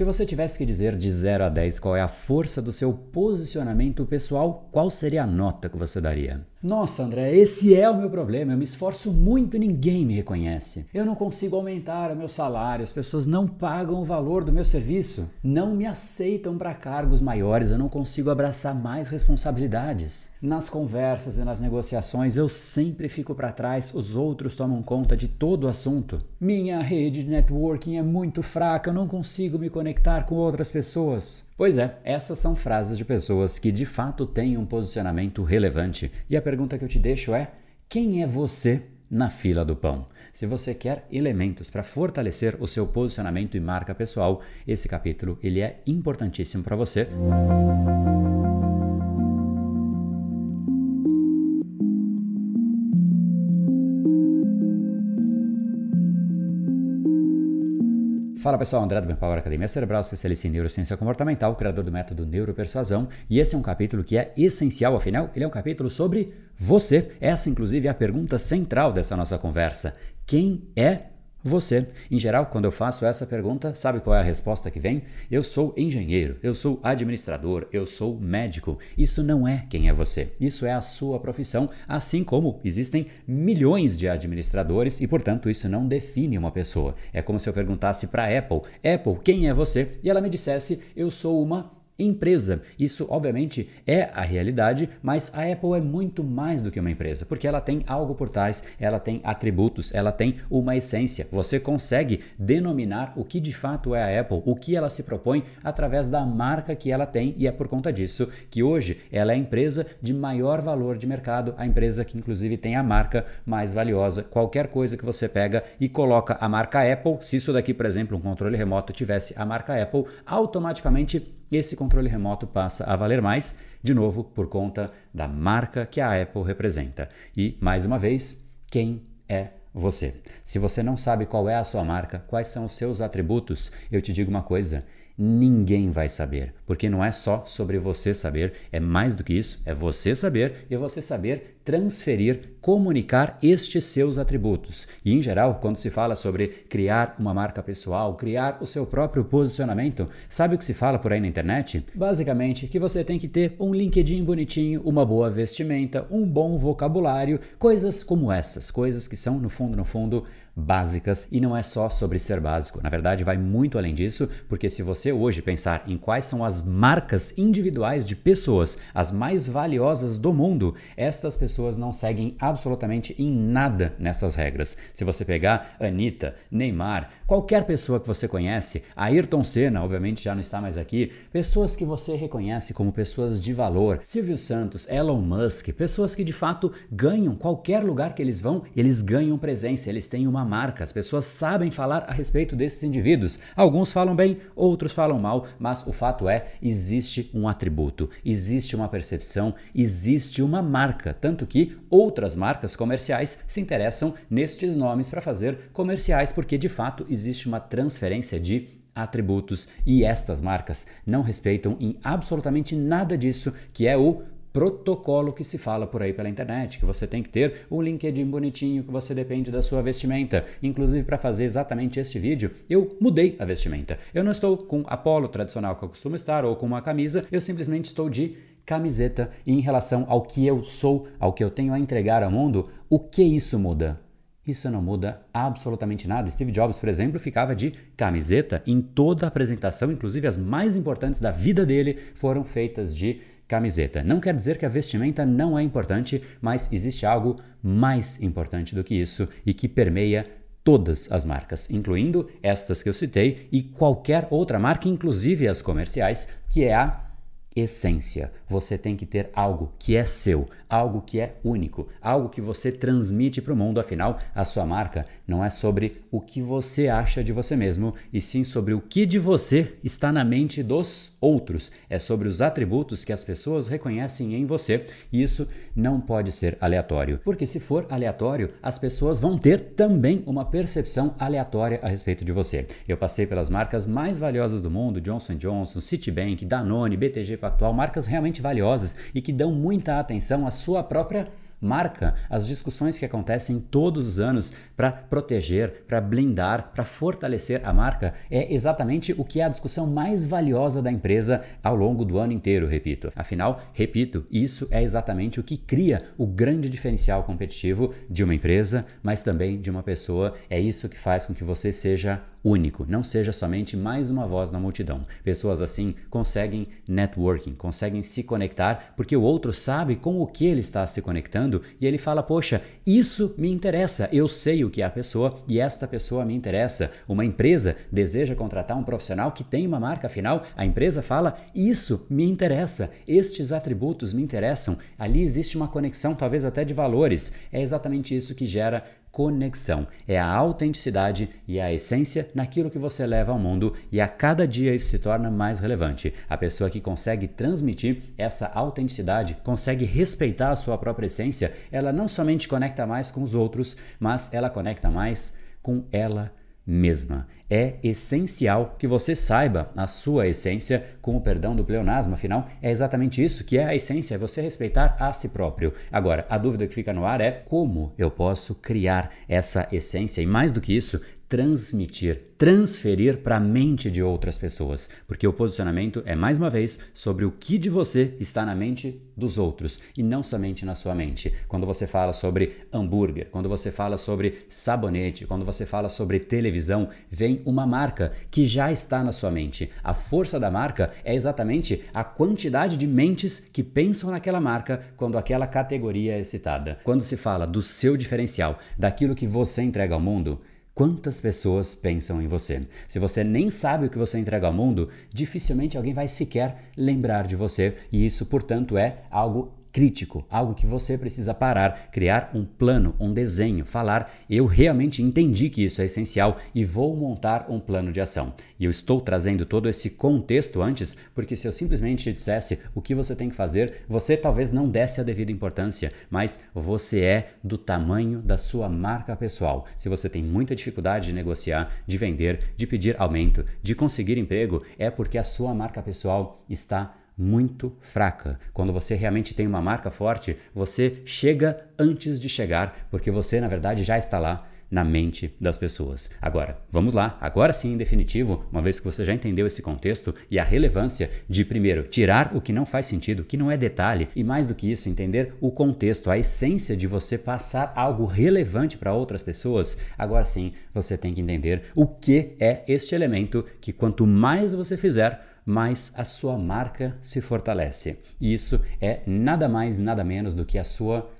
Se você tivesse que dizer de 0 a 10 qual é a força do seu posicionamento pessoal, qual seria a nota que você daria? Nossa, André, esse é o meu problema. Eu me esforço muito e ninguém me reconhece. Eu não consigo aumentar o meu salário, as pessoas não pagam o valor do meu serviço, não me aceitam para cargos maiores, eu não consigo abraçar mais responsabilidades. Nas conversas e nas negociações eu sempre fico para trás, os outros tomam conta de todo o assunto. Minha rede de networking é muito fraca, eu não consigo me conectar com outras pessoas. Pois é, essas são frases de pessoas que de fato têm um posicionamento relevante. E a pergunta que eu te deixo é: quem é você na fila do pão? Se você quer elementos para fortalecer o seu posicionamento e marca pessoal, esse capítulo ele é importantíssimo para você. Fala pessoal, André do Power Academia Cerebral, especialista em neurociência comportamental, criador do método Neuropersuasão, e esse é um capítulo que é essencial, afinal, ele é um capítulo sobre você. Essa, inclusive, é a pergunta central dessa nossa conversa. Quem é você. Em geral, quando eu faço essa pergunta, sabe qual é a resposta que vem? Eu sou engenheiro, eu sou administrador, eu sou médico. Isso não é quem é você. Isso é a sua profissão, assim como existem milhões de administradores e, portanto, isso não define uma pessoa. É como se eu perguntasse para a Apple: Apple, quem é você? E ela me dissesse: eu sou uma empresa. Isso, obviamente, é a realidade, mas a Apple é muito mais do que uma empresa, porque ela tem algo por trás, ela tem atributos, ela tem uma essência. Você consegue denominar o que de fato é a Apple, o que ela se propõe através da marca que ela tem, e é por conta disso que hoje ela é a empresa de maior valor de mercado, a empresa que inclusive tem a marca mais valiosa. Qualquer coisa que você pega e coloca a marca Apple, se isso daqui, por exemplo, um controle remoto tivesse a marca Apple, automaticamente esse controle remoto passa a valer mais, de novo, por conta da marca que a Apple representa. E, mais uma vez, quem é você? Se você não sabe qual é a sua marca, quais são os seus atributos, eu te digo uma coisa: ninguém vai saber, porque não é só sobre você saber, é mais do que isso, é você saber e você saber transferir, comunicar estes seus atributos. E em geral, quando se fala sobre criar uma marca pessoal, criar o seu próprio posicionamento, sabe o que se fala por aí na internet? Basicamente, que você tem que ter um LinkedIn bonitinho, uma boa vestimenta, um bom vocabulário, coisas como essas, coisas que são no fundo, no fundo, básicas e não é só sobre ser básico. Na verdade, vai muito além disso, porque se você hoje pensar em quais são as marcas individuais de pessoas, as mais valiosas do mundo, estas pessoas não seguem absolutamente em nada nessas regras. Se você pegar Anitta, Neymar, qualquer pessoa que você conhece, Ayrton Senna, obviamente já não está mais aqui, pessoas que você reconhece como pessoas de valor, Silvio Santos, Elon Musk, pessoas que de fato ganham qualquer lugar que eles vão, eles ganham presença, eles têm uma marca, as pessoas sabem falar a respeito desses indivíduos. Alguns falam bem, outros falam mal, mas o fato é, existe um atributo, existe uma percepção, existe uma marca, tanto que outras marcas comerciais se interessam nestes nomes para fazer comerciais, porque de fato existe uma transferência de atributos. E estas marcas não respeitam em absolutamente nada disso, que é o protocolo que se fala por aí pela internet, que você tem que ter um LinkedIn bonitinho, que você depende da sua vestimenta. Inclusive, para fazer exatamente este vídeo, eu mudei a vestimenta. Eu não estou com a polo tradicional que eu costumo estar ou com uma camisa, eu simplesmente estou de camiseta e em relação ao que eu sou, ao que eu tenho a entregar ao mundo, o que isso muda? Isso não muda absolutamente nada. Steve Jobs, por exemplo, ficava de camiseta em toda a apresentação, inclusive as mais importantes da vida dele foram feitas de camiseta. Não quer dizer que a vestimenta não é importante, mas existe algo mais importante do que isso e que permeia todas as marcas, incluindo estas que eu citei e qualquer outra marca, inclusive as comerciais, que é a essência. Você tem que ter algo que é seu, algo que é único, algo que você transmite para o mundo. Afinal, a sua marca não é sobre o que você acha de você mesmo, e sim sobre o que de você está na mente dos outros. É sobre os atributos que as pessoas reconhecem em você, e isso não pode ser aleatório, porque se for aleatório, as pessoas vão ter também uma percepção aleatória a respeito de você. Eu passei pelas marcas mais valiosas do mundo, Johnson Johnson, Citibank, Danone, BTG Pactual, marcas realmente valiosas e que dão muita atenção à sua própria marca, as discussões que acontecem todos os anos para proteger, para blindar, para fortalecer a marca, é exatamente o que é a discussão mais valiosa da empresa ao longo do ano inteiro, repito. Afinal, repito, isso é exatamente o que cria o grande diferencial competitivo de uma empresa, mas também de uma pessoa. É isso que faz com que você seja único, não seja somente mais uma voz na multidão. Pessoas assim conseguem networking, conseguem se conectar porque o outro sabe com o que ele está se conectando e ele fala: Poxa, isso me interessa, eu sei o que é a pessoa e esta pessoa me interessa. Uma empresa deseja contratar um profissional que tem uma marca final, a empresa fala: Isso me interessa, estes atributos me interessam. Ali existe uma conexão, talvez até de valores. É exatamente isso que gera conexão. É a autenticidade e a essência naquilo que você leva ao mundo e a cada dia isso se torna mais relevante. A pessoa que consegue transmitir essa autenticidade, consegue respeitar a sua própria essência, ela não somente conecta mais com os outros, mas ela conecta mais com ela mesma. É essencial que você saiba a sua essência, com o perdão do pleonasmo, afinal, é exatamente isso que é a essência, é você respeitar a si próprio. Agora, a dúvida que fica no ar é como eu posso criar essa essência e mais do que isso, transmitir, transferir para a mente de outras pessoas, porque o posicionamento é mais uma vez sobre o que de você está na mente dos outros e não somente na sua mente. Quando você fala sobre hambúrguer, quando você fala sobre sabonete, quando você fala sobre televisão, vem uma marca que já está na sua mente. A força da marca é exatamente a quantidade de mentes que pensam naquela marca quando aquela categoria é citada. Quando se fala do seu diferencial, daquilo que você entrega ao mundo, Quantas pessoas pensam em você? Se você nem sabe o que você entrega ao mundo, dificilmente alguém vai sequer lembrar de você, e isso, portanto, é algo crítico, algo que você precisa parar, criar um plano, um desenho, falar: eu realmente entendi que isso é essencial e vou montar um plano de ação. E eu estou trazendo todo esse contexto antes, porque se eu simplesmente te dissesse o que você tem que fazer, você talvez não desse a devida importância, mas você é do tamanho da sua marca pessoal. Se você tem muita dificuldade de negociar, de vender, de pedir aumento, de conseguir emprego, é porque a sua marca pessoal está muito fraca. Quando você realmente tem uma marca forte, você chega antes de chegar, porque você na verdade já está lá na mente das pessoas. Agora, vamos lá, agora sim, em definitivo, uma vez que você já entendeu esse contexto e a relevância de, primeiro, tirar o que não faz sentido, que não é detalhe, e mais do que isso, entender o contexto, a essência de você passar algo relevante para outras pessoas, agora sim você tem que entender o que é este elemento que, quanto mais você fizer, mais a sua marca se fortalece. E isso é nada mais, nada menos do que a sua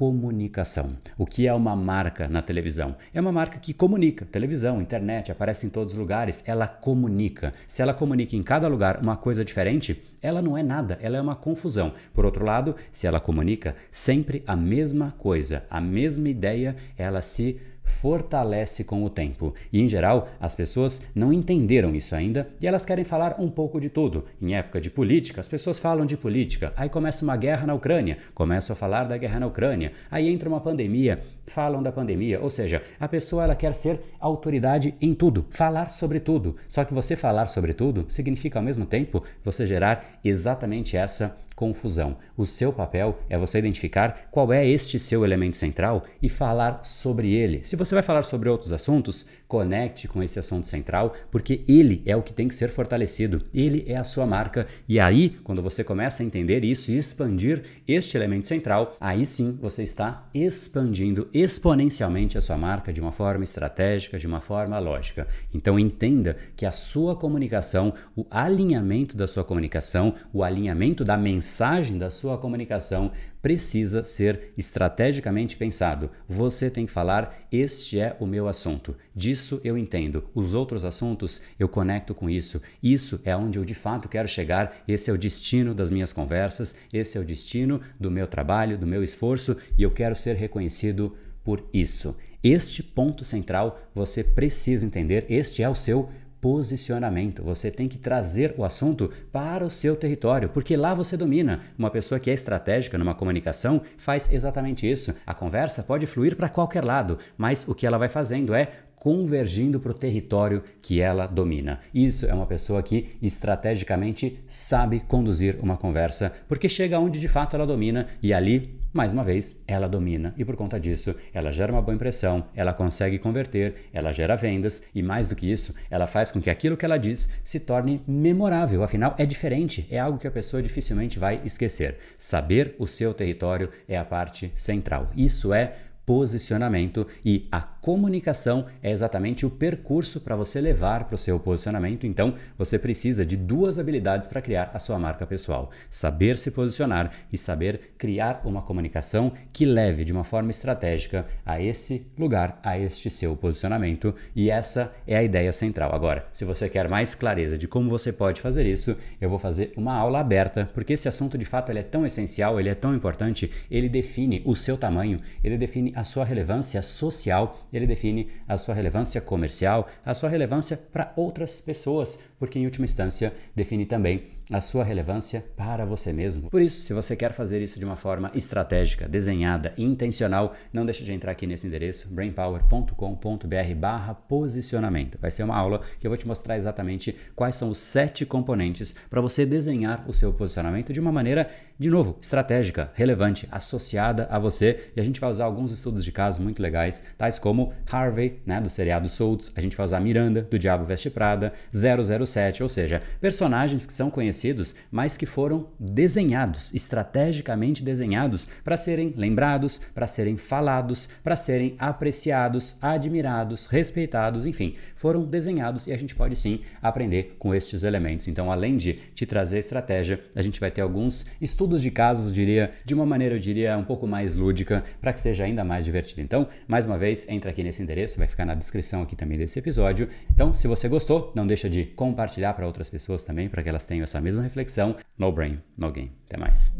comunicação. O que é uma marca na televisão? É uma marca que comunica. Televisão, internet, aparece em todos os lugares, ela comunica. Se ela comunica em cada lugar uma coisa diferente, ela não é nada, ela é uma confusão. Por outro lado, se ela comunica sempre a mesma coisa, a mesma ideia, ela se fortalece com o tempo. E em geral, as pessoas não entenderam isso ainda e elas querem falar um pouco de tudo. Em época de política, as pessoas falam de política, aí começa uma guerra na Ucrânia, começam a falar da guerra na Ucrânia, aí entra uma pandemia, falam da pandemia, ou seja, a pessoa ela quer ser autoridade em tudo, falar sobre tudo. Só que você falar sobre tudo significa ao mesmo tempo você gerar exatamente essa confusão. O seu papel é você identificar qual é este seu elemento central e falar sobre ele. Se você vai falar sobre outros assuntos, conecte com esse assunto central, porque ele é o que tem que ser fortalecido. Ele é a sua marca. E aí, quando você começa a entender isso e expandir este elemento central, aí sim você está expandindo exponencialmente a sua marca de uma forma estratégica, de uma forma lógica. Então entenda que a sua comunicação, o alinhamento da sua comunicação, o alinhamento da mensagem mensagem da sua comunicação precisa ser estrategicamente pensado. Você tem que falar: este é o meu assunto, disso eu entendo. Os outros assuntos eu conecto com isso. Isso é onde eu de fato quero chegar. Esse é o destino das minhas conversas, esse é o destino do meu trabalho, do meu esforço e eu quero ser reconhecido por isso. Este ponto central você precisa entender, este é o seu posicionamento. Você tem que trazer o assunto para o seu território, porque lá você domina. Uma pessoa que é estratégica numa comunicação faz exatamente isso. A conversa pode fluir para qualquer lado, mas o que ela vai fazendo é convergindo para o território que ela domina. Isso é uma pessoa que estrategicamente sabe conduzir uma conversa, porque chega onde de fato ela domina e ali mais uma vez, ela domina e por conta disso, ela gera uma boa impressão, ela consegue converter, ela gera vendas e mais do que isso, ela faz com que aquilo que ela diz se torne memorável. Afinal, é diferente, é algo que a pessoa dificilmente vai esquecer. Saber o seu território é a parte central. Isso é posicionamento e a comunicação é exatamente o percurso para você levar para o seu posicionamento. Então, você precisa de duas habilidades para criar a sua marca pessoal: saber se posicionar e saber criar uma comunicação que leve de uma forma estratégica a esse lugar, a este seu posicionamento. E essa é a ideia central. Agora, se você quer mais clareza de como você pode fazer isso, eu vou fazer uma aula aberta, porque esse assunto de fato ele é tão essencial, ele é tão importante, ele define o seu tamanho, ele define a sua relevância social, ele define a sua relevância comercial, a sua relevância para outras pessoas, porque em última instância define também a sua relevância para você mesmo. Por isso, se você quer fazer isso de uma forma estratégica, desenhada e intencional, não deixe de entrar aqui nesse endereço brainpower.com.br/barra posicionamento. Vai ser uma aula que eu vou te mostrar exatamente quais são os sete componentes para você desenhar o seu posicionamento de uma maneira, de novo, estratégica, relevante, associada a você. E a gente vai usar alguns estudos de casos muito legais, tais como Harvey, né, do seriado Souls. A gente vai usar Miranda, do Diabo Veste Prada, 007, ou seja, personagens que são conhecidos conhecidos, mas que foram desenhados, estrategicamente desenhados para serem lembrados, para serem falados, para serem apreciados, admirados, respeitados, enfim, foram desenhados e a gente pode sim aprender com estes elementos. Então, além de te trazer estratégia, a gente vai ter alguns estudos de casos, diria, de uma maneira, eu diria, um pouco mais lúdica, para que seja ainda mais divertido. Então, mais uma vez, entra aqui nesse endereço, vai ficar na descrição aqui também desse episódio. Então, se você gostou, não deixa de compartilhar para outras pessoas também, para que elas tenham essa mesma reflexão. No brain, no game. Até mais.